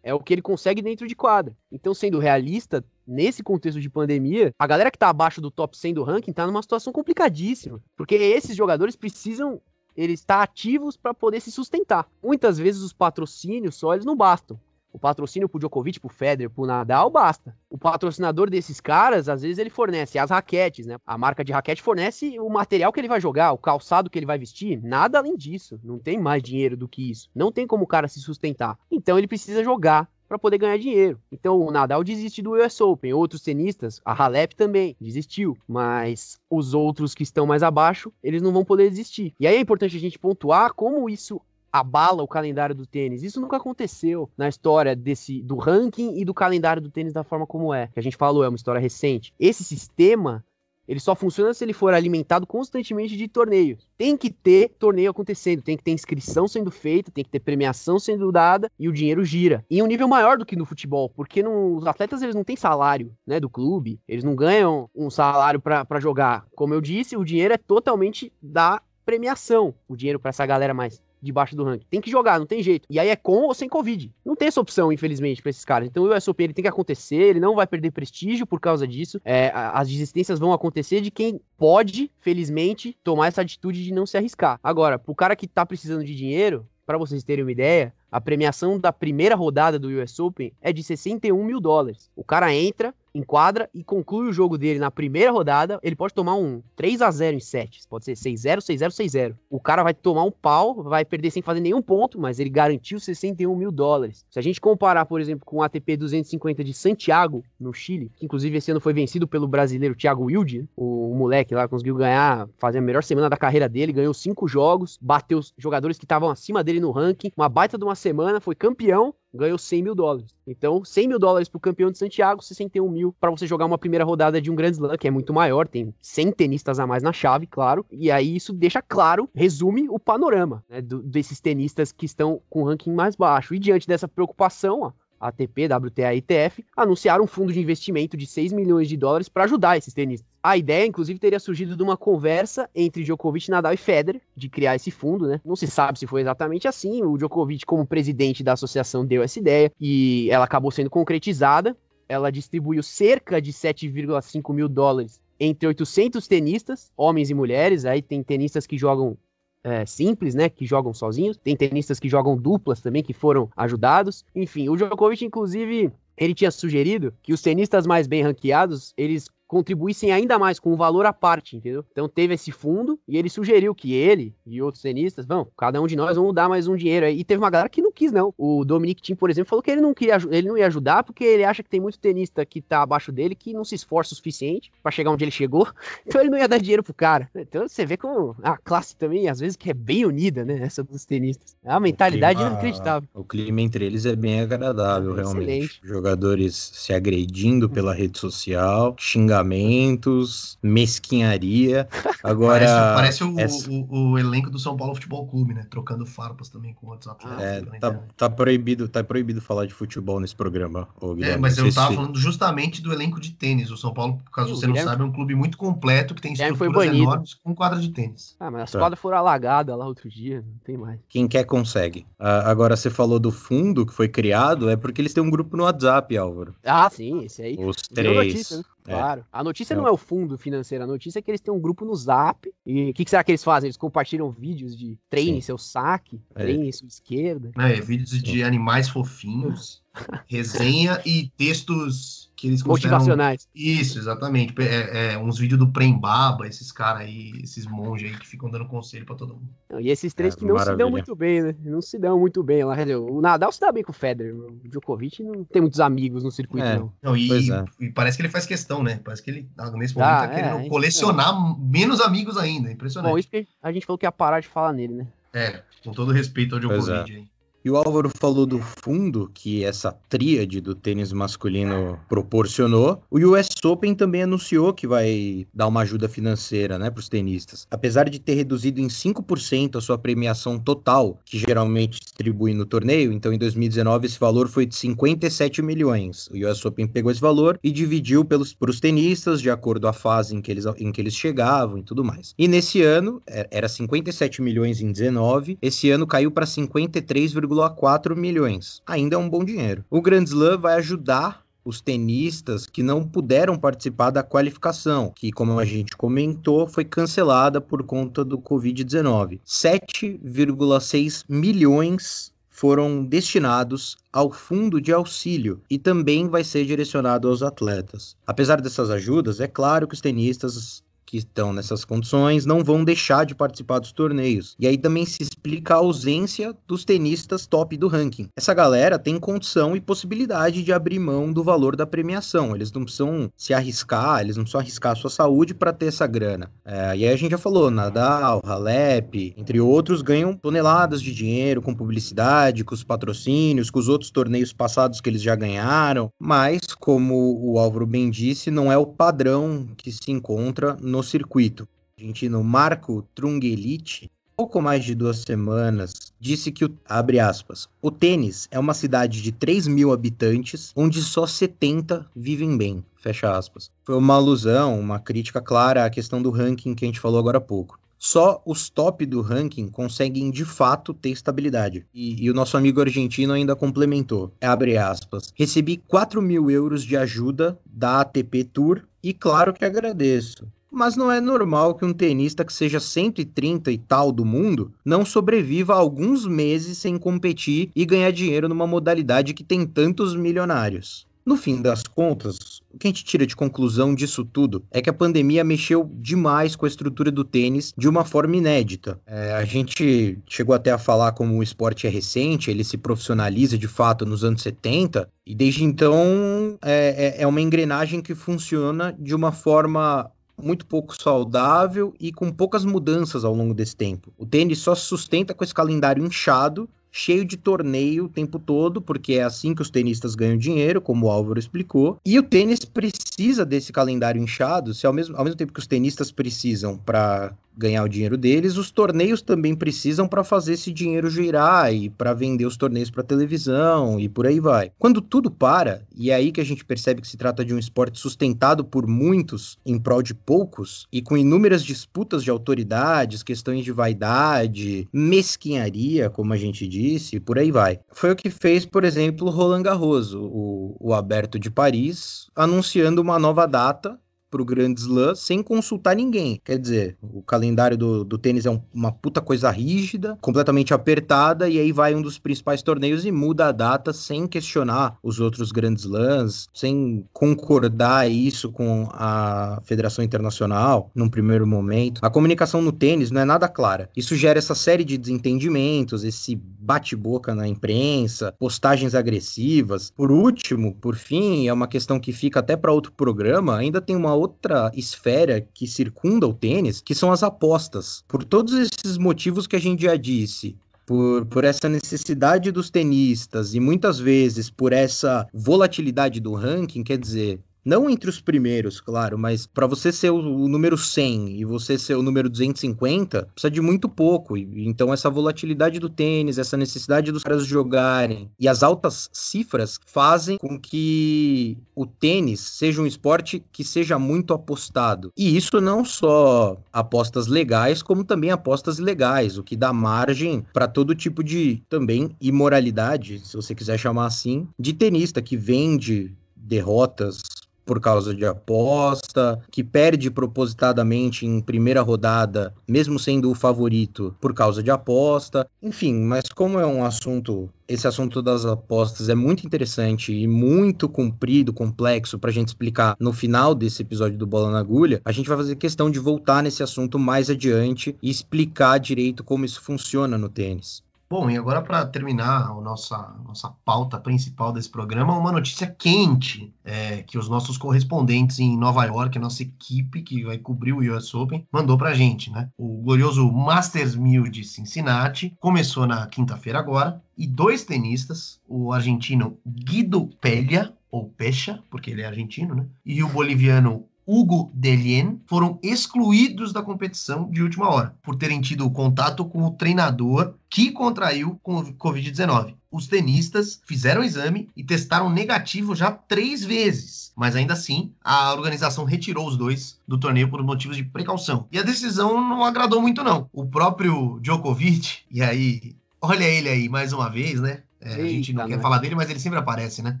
É o que ele consegue dentro de quadra. Então, sendo realista, nesse contexto de pandemia, a galera que tá abaixo do top 100 do ranking tá numa situação complicadíssima. Porque esses jogadores precisam eles estar ativos para poder se sustentar. Muitas vezes os patrocínios só eles não bastam. O patrocínio pro Djokovic, pro Federer, pro Nadal basta. O patrocinador desses caras, às vezes ele fornece as raquetes, né? A marca de raquete fornece o material que ele vai jogar, o calçado que ele vai vestir, nada além disso. Não tem mais dinheiro do que isso. Não tem como o cara se sustentar. Então ele precisa jogar para poder ganhar dinheiro. Então o Nadal desiste do US Open, outros tenistas, a Halep também desistiu, mas os outros que estão mais abaixo, eles não vão poder desistir. E aí é importante a gente pontuar como isso abala o calendário do tênis. Isso nunca aconteceu na história desse do ranking e do calendário do tênis da forma como é. Que a gente falou, é uma história recente. Esse sistema ele só funciona se ele for alimentado constantemente de torneios. Tem que ter torneio acontecendo, tem que ter inscrição sendo feita, tem que ter premiação sendo dada e o dinheiro gira. Em um nível maior do que no futebol, porque no, os atletas eles não têm salário, né, do clube, eles não ganham um salário para jogar. Como eu disse, o dinheiro é totalmente da premiação, o dinheiro para essa galera mais debaixo do ranking. Tem que jogar, não tem jeito. E aí é com ou sem Covid. Não tem essa opção, infelizmente, para esses caras. Então o US Open ele tem que acontecer, ele não vai perder prestígio por causa disso. É, as desistências vão acontecer de quem pode, felizmente, tomar essa atitude de não se arriscar. Agora, pro cara que tá precisando de dinheiro, para vocês terem uma ideia, a premiação da primeira rodada do US Open é de 61 mil dólares. O cara entra, enquadra e conclui o jogo dele na primeira rodada, ele pode tomar um 3 a 0 em sets. Pode ser 6-0, 6-0, 6-0. O cara vai tomar um pau, vai perder sem fazer nenhum ponto, mas ele garantiu 61 mil dólares. Se a gente comparar, por exemplo, com o ATP 250 de Santiago, no Chile, que inclusive esse ano foi vencido pelo brasileiro Thiago Wilde, o, o moleque lá conseguiu ganhar, fazer a melhor semana da carreira dele, ganhou cinco jogos, bateu os jogadores que estavam acima dele no ranking, uma baita de uma semana, foi campeão, ganhou 100 mil dólares. Então, 100 mil dólares pro campeão de Santiago, 61 mil para você jogar uma primeira rodada de um Grand Slam, que é muito maior, tem 100 tenistas a mais na chave, claro. E aí isso deixa claro, resume o panorama né, do, desses tenistas que estão com o ranking mais baixo. E diante dessa preocupação, ó, ATP, WTA e ITF, anunciaram um fundo de investimento de 6 milhões de dólares para ajudar esses tenistas. A ideia, inclusive, teria surgido de uma conversa entre Djokovic, Nadal e Federer de criar esse fundo, né? Não se sabe se foi exatamente assim. O Djokovic, como presidente da associação, deu essa ideia e ela acabou sendo concretizada. Ela distribuiu cerca de 7,5 mil dólares entre 800 tenistas, homens e mulheres. Aí tem tenistas que jogam é, simples, né, que jogam sozinhos. Tem tenistas que jogam duplas também, que foram ajudados. Enfim, o Djokovic, inclusive, ele tinha sugerido que os tenistas mais bem ranqueados, eles contribuíssem ainda mais com um valor à parte, entendeu? Então teve esse fundo e ele sugeriu que ele e outros tenistas, vão, cada um de nós vamos dar mais um dinheiro aí. E teve uma galera que não quis, não. O Dominic Thiem, por exemplo, falou que ele não queria, ele não ia ajudar porque ele acha que tem muito tenista que tá abaixo dele que não se esforça o suficiente para chegar onde ele chegou, então ele não ia dar dinheiro pro cara. Então você vê como a classe também, às vezes, que é bem unida, né? Essa dos tenistas. É uma mentalidade clima, inacreditável. O clima entre eles é bem agradável, é realmente. Jogadores se agredindo pela rede social, xingando xingamentos, mesquinharia. Agora. Parece, parece o, essa... o, o, elenco do São Paulo Futebol Clube, né? Trocando farpas também com outros atletas. É, tá, tá, proibido, tá proibido falar de futebol nesse programa. é, mas eu tava falando justamente do elenco de tênis. O São Paulo, caso Sim, você não saiba, é um clube muito completo que tem estruturas enormes com quadra de tênis. Ah, mas as tá. quadras foram alagadas lá outro dia, não tem mais. Quem quer consegue. Ah, agora, você falou do fundo que foi criado, é porque eles têm um grupo no WhatsApp, Álvaro. Ah, sim, esse aí. Os três. Notícia, né? É. Claro. A notícia não. não é o fundo financeiro, a notícia é que eles têm um grupo no Zap. E o que, que, será que eles fazem? Eles compartilham vídeos de treine Sim. seu saque, é. treine sua esquerda. É, vídeos Sim. de animais fofinhos, resenha e textos que eles Motivacionais. Isso, exatamente. É, é, uns vídeos do Prembaba, esses caras aí, esses monges aí que ficam dando conselho para todo mundo. E esses três é, que não maravilha. se dão muito bem, né? Não se dão muito bem lá. O Nadal se dá bem com o Federer. O Djokovic não tem muitos amigos no circuito, é. não. não e, é. e, parece que ele faz questão, né? Parece que ele, ah, nesse momento, ah, tá querendo colecionar menos amigos ainda. Impressionante. Bom, isso que a gente falou que ia parar de falar nele, né? É, com todo respeito ao Djokovic aí. E o Álvaro falou do fundo que essa tríade do tênis masculino proporcionou. O US Open também anunciou que vai dar uma ajuda financeira né, para os tenistas. Apesar de ter reduzido em 5% a sua premiação total, que geralmente distribui no torneio, então em 2019 esse valor foi de 57 milhões. O US Open pegou esse valor e dividiu para os tenistas de acordo a fase em que, eles, em que eles chegavam e tudo mais. E nesse ano, é, era 57 milhões em 19, esse ano caiu para 53, 1,4 milhões. Ainda é um bom dinheiro. O Grand Slam vai ajudar os tenistas que não puderam participar da qualificação, que, como a gente comentou, foi cancelada por conta do Covid-19. 7,6 milhões foram destinados ao fundo de auxílio e também vai ser direcionado aos atletas. Apesar dessas ajudas, é claro que os tenistas que estão nessas condições não vão deixar de participar dos torneios. E aí também se explica a ausência dos tenistas top do ranking. Essa galera tem condição e possibilidade de abrir mão do valor da premiação. Eles não precisam se arriscar, eles não precisam arriscar a sua saúde para ter essa grana. É, e aí a gente já falou, Nadal, Halep, entre outros, ganham toneladas de dinheiro com publicidade, com os patrocínios, com os outros torneios passados que eles já ganharam. Mas, como o Álvaro bem disse, não é o padrão que se encontra no circuito. O argentino Marco Trungelite, pouco mais de duas semanas, disse que, abre aspas, o tênis é uma cidade de 3 mil habitantes, onde só 70 vivem bem, fecha aspas. Foi uma alusão, uma crítica clara à questão do ranking que a gente falou agora há pouco. Só os top do ranking conseguem de fato ter estabilidade. E, e o nosso amigo argentino ainda complementou. Abre aspas. Recebi 4 mil euros de ajuda da ATP Tour e claro que agradeço. Mas não é normal que um tenista que seja 130 e tal do mundo não sobreviva alguns meses sem competir e ganhar dinheiro numa modalidade que tem tantos milionários. No fim das contas, o que a gente tira de conclusão disso tudo é que a pandemia mexeu demais com a estrutura do tênis de uma forma inédita. É, a gente chegou até a falar como o esporte é recente, ele se profissionaliza de fato nos anos 70, e desde então é, é, é uma engrenagem que funciona de uma forma muito pouco saudável e com poucas mudanças ao longo desse tempo. O tênis só se sustenta com esse calendário inchado cheio de torneio o tempo todo, porque é assim que os tenistas ganham dinheiro, como o Álvaro explicou. E o tênis precisa desse calendário inchado, se ao mesmo, ao mesmo tempo que os tenistas precisam para ganhar o dinheiro deles, os torneios também precisam para fazer esse dinheiro girar e para vender os torneios para televisão e por aí vai. Quando tudo para, e é aí que a gente percebe que se trata de um esporte sustentado por muitos em prol de poucos e com inúmeras disputas de autoridades, questões de vaidade, mesquinharia, como a gente disse, e por aí vai. Foi o que fez, por exemplo, Roland Garros, o, o aberto de Paris, anunciando uma nova data para o Grand Slam sem consultar ninguém. Quer dizer, o calendário do, do tênis é um, uma puta coisa rígida, completamente apertada, e aí vai um dos principais torneios e muda a data sem questionar os outros Grand Slams, sem concordar isso com a Federação Internacional num primeiro momento. A comunicação no tênis não é nada clara. Isso gera essa série de desentendimentos, esse bate-boca na imprensa, postagens agressivas. Por último, por fim, é uma questão que fica até para outro programa, ainda tem uma outra esfera que circunda o tênis, que são as apostas. Por todos esses motivos que a gente já disse, por, por essa necessidade dos tenistas e muitas vezes por essa volatilidade do ranking, quer dizer, Não entre os primeiros, claro, mas para você ser o, número 100 e você ser o número 250, precisa de muito pouco. E, então, essa volatilidade do tênis, essa necessidade dos caras jogarem e as altas cifras fazem com que o tênis seja um esporte que seja muito apostado. E isso não só apostas legais, como também apostas ilegais, o que dá margem para todo tipo de também imoralidade, se você quiser chamar assim, de tenista que vende derrotas por causa de aposta, que perde propositadamente em primeira rodada, mesmo sendo o favorito, por causa de aposta. Enfim, mas como é um assunto, esse assunto das apostas é muito interessante e muito comprido, complexo para a gente explicar no final desse episódio do Bola na Agulha, a gente vai fazer questão de voltar nesse assunto mais adiante e explicar direito como isso funciona no tênis. Bom, e agora para terminar a nossa, nossa pauta principal desse programa, uma notícia quente é, que os nossos correspondentes em Nova York, a nossa equipe que vai cobrir o US Open, mandou para a gente, né? O glorioso Masters 1000 de Cincinnati começou na quinta-feira agora e dois tenistas, o argentino Guido Pelha, ou Pecha, porque ele é argentino, né? E o boliviano Hugo Delien foram excluídos da competição de última hora, por terem tido contato com o treinador que contraiu com o Covid-19. Os tenistas fizeram o exame e testaram negativo já três vezes, mas ainda assim a organização retirou os dois do torneio por motivos de precaução. E a decisão não agradou muito, não. O próprio Djokovic, e aí, olha ele aí mais uma vez, né? É, a gente não quer falar dele, mas ele sempre aparece, né?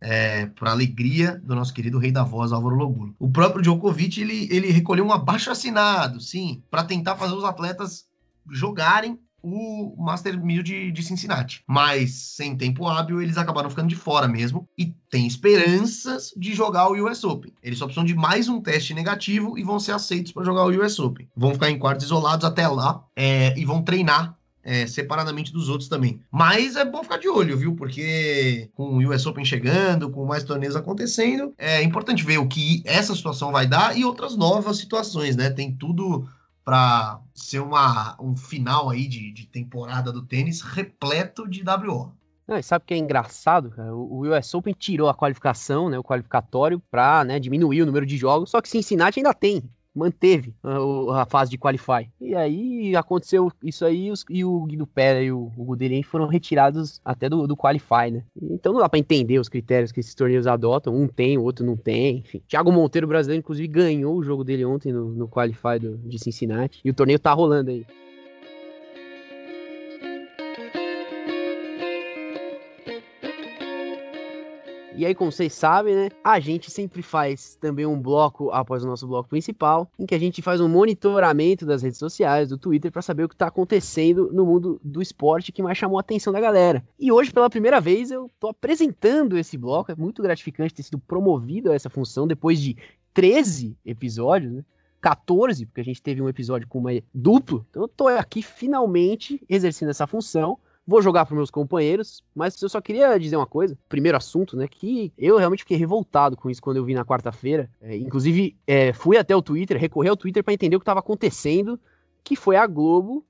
É, para alegria do nosso querido rei da voz, Álvaro Logulo. O próprio Djokovic, ele, ele recolheu um abaixo assinado, sim, para tentar fazer os atletas jogarem o Master 1000 de, de Cincinnati. Mas, sem tempo hábil, eles acabaram ficando de fora mesmo e tem esperanças de jogar o US Open. Eles só precisam de mais um teste negativo e vão ser aceitos para jogar o US Open. Vão ficar em quartos isolados até lá é, e vão treinar é, separadamente dos outros também. Mas é bom ficar de olho, viu? Porque com o US Open chegando, com mais torneios acontecendo, é importante ver o que essa situação vai dar e outras novas situações, né? Tem tudo para ser uma, um final aí de, de temporada do tênis repleto de WO. Não, sabe o que é engraçado? Cara? O US Open tirou a qualificação, né, o qualificatório, para né, diminuir o número de jogos, só que Cincinnati ainda tem manteve a, fase de qualify. E aí aconteceu isso aí e o Guido Pera e o, o Guderian foram retirados até do, do qualify, né? Então não dá para entender os critérios que esses torneios adotam. Um tem, o outro não tem, enfim. Thiago Monteiro, brasileiro, inclusive ganhou o jogo dele ontem no, no qualify do, de Cincinnati. E o torneio tá rolando aí. E aí, como vocês sabem, né, a gente sempre faz também um bloco após o nosso bloco principal, em que a gente faz um monitoramento das redes sociais, do Twitter, para saber o que está acontecendo no mundo do esporte que mais chamou a atenção da galera. E hoje, pela primeira vez, eu tô apresentando esse bloco. É muito gratificante ter sido promovido a essa função depois de 13 episódios, né? 14, porque a gente teve um episódio com uma duplo. Então eu tô aqui finalmente exercendo essa função Vou jogar para meus companheiros, mas eu só queria dizer uma coisa. Primeiro assunto, né? Que eu realmente fiquei revoltado com isso quando eu vi na quarta-feira. É, inclusive, é, fui até o Twitter, recorri ao Twitter para entender o que estava acontecendo, que foi a Globo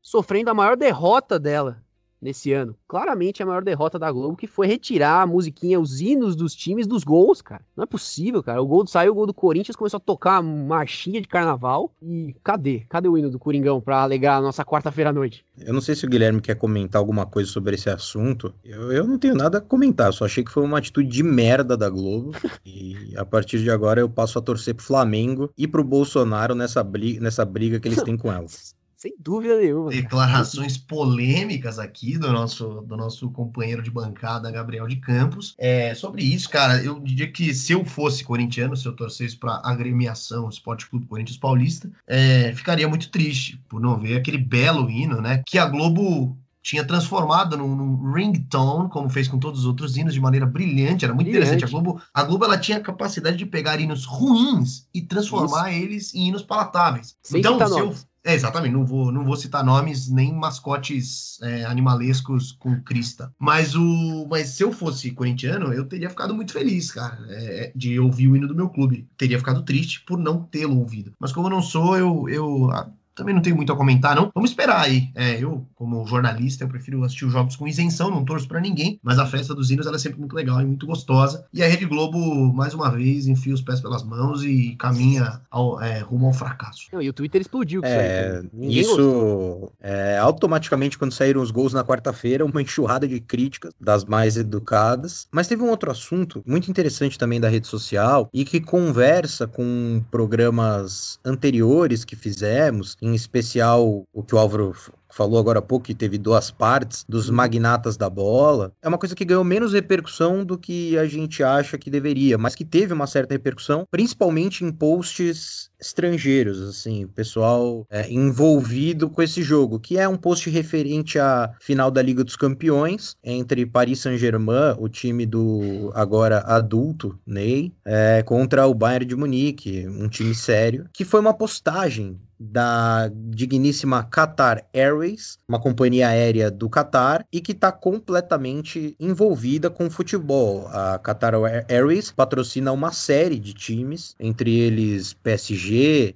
sofrendo a maior derrota dela nesse ano. Claramente a maior derrota da Globo, que foi retirar a musiquinha, os hinos dos times dos gols, cara. Não é possível, cara. O gol saiu o gol do Corinthians, começou a tocar marchinha de carnaval. E cadê? Cadê o hino do Coringão para alegrar a nossa quarta-feira à noite? Eu não sei se o Guilherme quer comentar alguma coisa sobre esse assunto. Eu, eu não tenho nada a comentar, só achei que foi uma atitude de merda da Globo. e a partir de agora eu passo a torcer pro Flamengo e pro Bolsonaro nessa briga, nessa briga que eles têm com elas. Sem dúvida nenhuma. Declarações polêmicas aqui do nosso, do nosso companheiro de bancada, Gabriel de Campos. É, sobre isso, cara, eu diria que se eu fosse corintiano, se eu torcesse para agremiação Esporte Clube Corinthians Paulista, é, ficaria muito triste por não ver aquele belo hino, né? Que a Globo tinha transformado num, num, ringtone, como fez com todos os outros hinos, de maneira brilhante, era muito brilhante. interessante. A Globo, a Globo ela tinha a capacidade de pegar hinos ruins e transformar Isso. eles em hinos palatáveis. Sem então, se eu, é, exatamente, não vou, não vou citar nomes nem mascotes é, animalescos com crista. Mas o, mas se eu fosse corintiano, eu teria ficado muito feliz, cara, é, de ouvir o hino do meu clube. Teria ficado triste por não tê-lo ouvido. Mas como eu não sou, eu, eu também não tenho muito a comentar, não. Vamos esperar aí. É, eu, como jornalista, eu prefiro assistir os jogos com isenção, não torço para ninguém, mas a festa dos hinos ela é sempre muito legal e muito gostosa. E a Rede Globo, mais uma vez, enfia os pés pelas mãos e caminha ao, é, rumo ao fracasso. Não, e o Twitter explodiu com é, isso. Isso, é, automaticamente, quando saíram os gols na quarta-feira, uma enxurrada de críticas das mais educadas. Mas teve um outro assunto muito interessante também da rede social e que conversa com programas anteriores que fizemos, em especial o que o Álvaro falou agora há pouco que teve duas partes dos uhum. magnatas da bola, é uma coisa que ganhou menos repercussão do que a gente acha que deveria, mas que teve uma certa repercussão, principalmente em posts estrangeiros, assim, pessoal é, envolvido com esse jogo, que é um post referente à final da Liga dos Campeões entre Paris Saint-Germain, o time do agora adulto Ney, é, contra o Bayern de Munique, um time sério, que foi uma postagem da digníssima Qatar Airways, uma companhia aérea do Qatar, e que está completamente envolvida com futebol. A Qatar Airways patrocina uma série de times, entre eles PSG,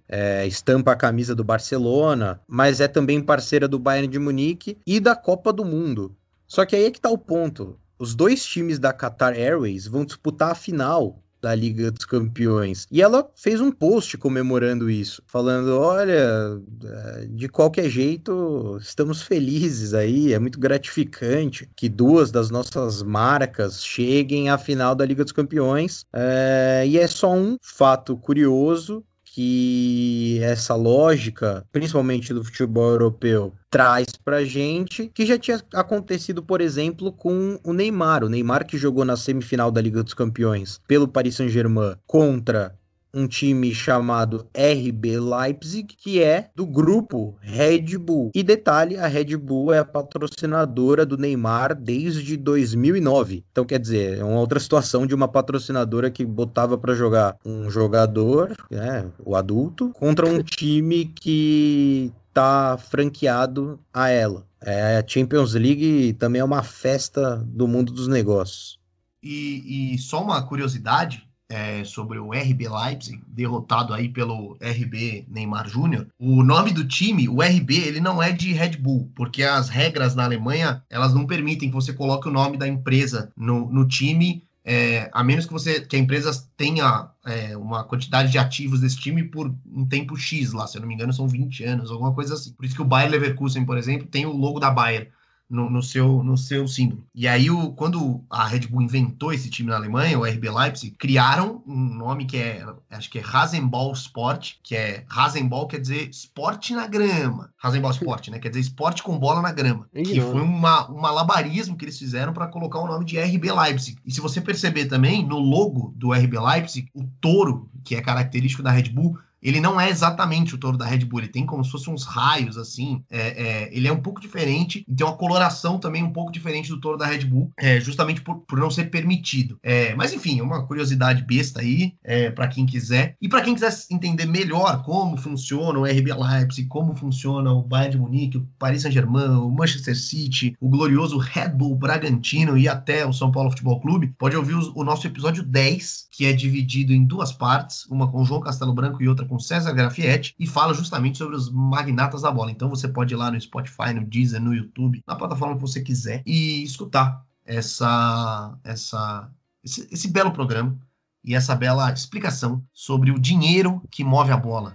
é, estampa a camisa do Barcelona, mas é também parceira do Bayern de Munique e da Copa do Mundo. Só que aí é que está o ponto. Os dois times da Qatar Airways vão disputar a final da Liga dos Campeões. E ela fez um post comemorando isso, falando: olha, é, de qualquer jeito, estamos felizes aí, é muito gratificante que duas das nossas marcas cheguem à final da Liga dos Campeões. É, e é só um fato curioso que essa lógica, principalmente do futebol europeu, traz pra gente, que já tinha acontecido, por exemplo, com o Neymar. O Neymar que jogou na semifinal da Liga dos Campeões pelo Paris Saint-Germain contra um time chamado RB Leipzig, que é do grupo Red Bull. E detalhe, a Red Bull é a patrocinadora do Neymar desde 2009. Então, quer dizer, é uma outra situação de uma patrocinadora que botava para jogar um jogador, né, o adulto, contra um time que tá franqueado a ela. É, a Champions League também é uma festa do mundo dos negócios. E, e só uma curiosidade, é, sobre o RB Leipzig, derrotado aí pelo RB Neymar Júnior. O nome do time, o RB, ele não é de Red Bull, porque as regras na Alemanha, elas não permitem que você coloque o nome da empresa no, no time, é, a menos que você que a empresa tenha é, uma quantidade de ativos desse time por um tempo X lá, se eu não me engano, são 20 anos, alguma coisa assim. Por isso que o Bayer Leverkusen, por exemplo, tem o logo da Bayer no, no, seu, no seu símbolo. E aí, o, quando a Red Bull inventou esse time na Alemanha, o RB Leipzig, criaram um nome que é, acho que é Rasenball Sport, que é Rasenball quer dizer esporte na grama. Rasenball Sport, né? Quer dizer esporte com bola na grama. que foi uma, um malabarismo que eles fizeram para colocar o nome de RB Leipzig. E se você perceber também, no logo do RB Leipzig, o touro, que é característico da Red Bull, ele não é exatamente o touro da Red Bull, ele tem como se fossem uns raios, assim. É, é, ele é um pouco diferente tem uma coloração também um pouco diferente do touro da Red Bull, é, justamente por, por não ser permitido. É, mas enfim, é uma curiosidade besta aí, é, para quem quiser. E para quem quiser entender melhor como funciona o RB Leipzig, como funciona o Bayern de Munique, o Paris Saint-Germain, o Manchester City, o glorioso Red Bull Bragantino e até o São Paulo Futebol Clube, pode ouvir o, o nosso episódio 10, que é dividido em duas partes, uma com João Castelo Branco e outra com César Grafietti e fala justamente sobre os magnatas da bola. Então você pode ir lá no Spotify, no Deezer, no YouTube, na plataforma que você quiser e escutar essa, essa, esse, esse belo programa e essa bela explicação sobre o dinheiro que move a bola.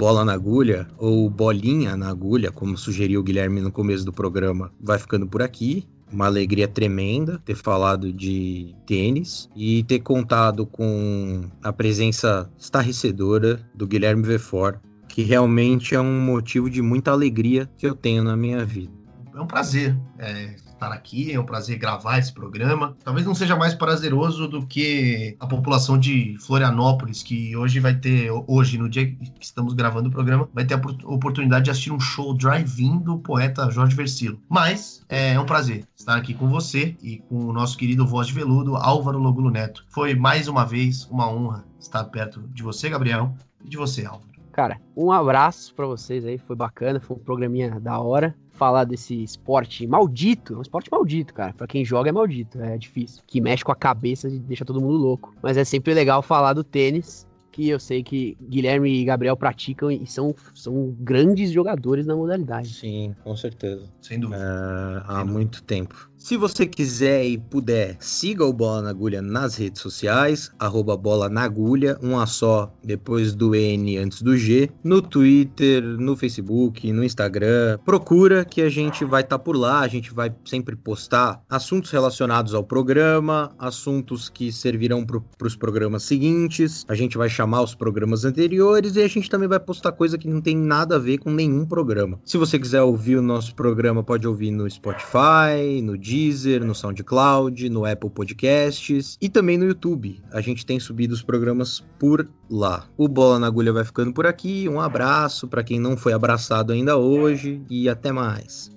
Bola na agulha, ou bolinha na agulha, como sugeriu o Guilherme no começo do programa, vai ficando por aqui. Uma alegria tremenda ter falado de tênis e ter contado com a presença estarrecedora do Guilherme Vefor, que realmente é um motivo de muita alegria que eu tenho na minha vida. É um prazer. É, estar aqui, é um prazer gravar esse programa. Talvez não seja mais prazeroso do que a população de Florianópolis, que hoje vai ter, hoje, no dia que estamos gravando o programa, vai ter a oportunidade de assistir um show drive-in do poeta Jorge Versilo. Mas é, é um prazer estar aqui com você e com o nosso querido voz de veludo, Álvaro Logulo Neto. Foi mais uma vez uma honra estar perto de você, Gabriel, e de você, Álvaro. Cara, um abraço para vocês aí, foi bacana, foi um programinha da hora. Falar desse esporte maldito, um esporte maldito, cara. Pra quem joga é maldito, é difícil. Que mexe com a cabeça e deixa todo mundo louco. Mas é sempre legal falar do tênis, que eu sei que Guilherme e Gabriel praticam e são, são grandes jogadores na modalidade. Sim, com certeza. Sem dúvida. É, há muito tempo. Se você quiser e puder, siga o Bola na Agulha nas redes sociais, arroba Bola na Agulha, um a só, depois do N antes do G, no Twitter, no Facebook, no Instagram. Procura que a gente vai estar tá por lá, a gente vai sempre postar assuntos relacionados ao programa, assuntos que servirão para os programas seguintes, a gente vai chamar os programas anteriores e a gente também vai postar coisa que não tem nada a ver com nenhum programa. Se você quiser ouvir o nosso programa, pode ouvir no Spotify, no Deezer, no SoundCloud, no Apple Podcasts e também no YouTube. A gente tem subido os programas por lá. O Bola na Agulha vai ficando por aqui. Um abraço para quem não foi abraçado ainda hoje e até mais.